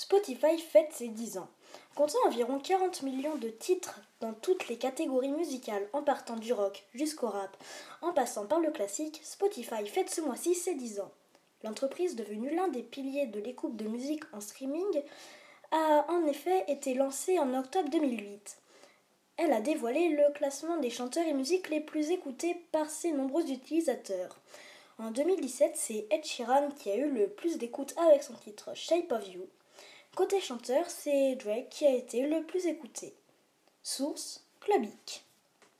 Spotify fête ses 10 ans. Comptant environ 40 millions de titres dans toutes les catégories musicales, en partant du rock jusqu'au rap, en passant par le classique, Spotify fête ce mois-ci ses 10 ans. L'entreprise devenue l'un des piliers de l'écoute de musique en streaming a en effet été lancée en octobre 2008. Elle a dévoilé le classement des chanteurs et musiques les plus écoutés par ses nombreux utilisateurs. En 2017, c'est Ed Sheeran qui a eu le plus d'écoute avec son titre Shape of You. Côté chanteur, c'est Drake qui a été le plus écouté. Source Clubic.